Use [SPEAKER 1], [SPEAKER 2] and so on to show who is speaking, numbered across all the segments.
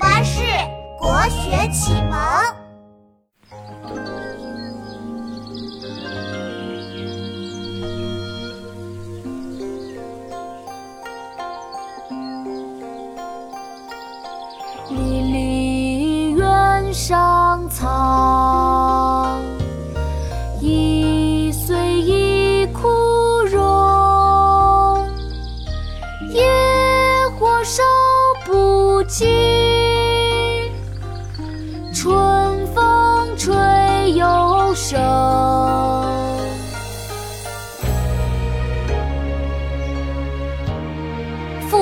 [SPEAKER 1] 巴士国学启蒙。
[SPEAKER 2] 离离原上草，一岁一枯荣。野火烧不尽，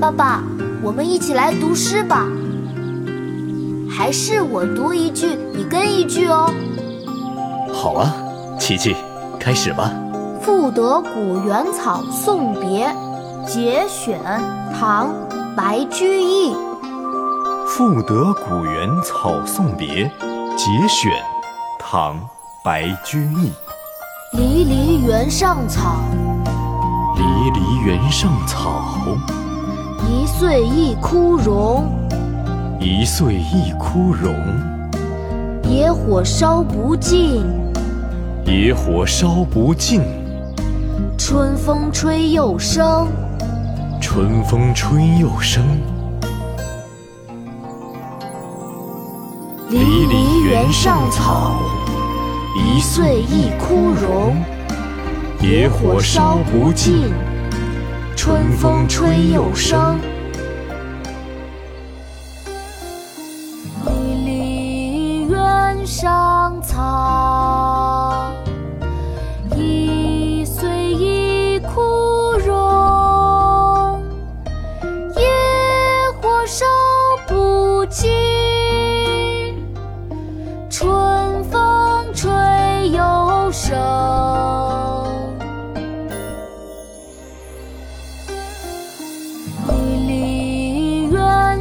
[SPEAKER 2] 爸爸，我们一起来读诗吧。还是我读一句，你跟一句哦。
[SPEAKER 3] 好啊，琪琪，开始吧。
[SPEAKER 2] 赋得古原草送别节选，唐·白居易。
[SPEAKER 3] 赋得古原草送别节选，唐·白居易。
[SPEAKER 2] 离离原上草，
[SPEAKER 3] 离离原上草，
[SPEAKER 2] 一岁一枯荣。
[SPEAKER 3] 一岁一枯荣。
[SPEAKER 2] 野火烧不尽，
[SPEAKER 3] 野火烧不尽。
[SPEAKER 2] 春风吹又生，
[SPEAKER 3] 春风吹又生。
[SPEAKER 2] 离离原上草，
[SPEAKER 3] 一岁一枯荣。野火烧不尽，春风吹又生。
[SPEAKER 2] 离离原上草，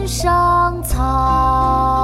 [SPEAKER 2] 上草，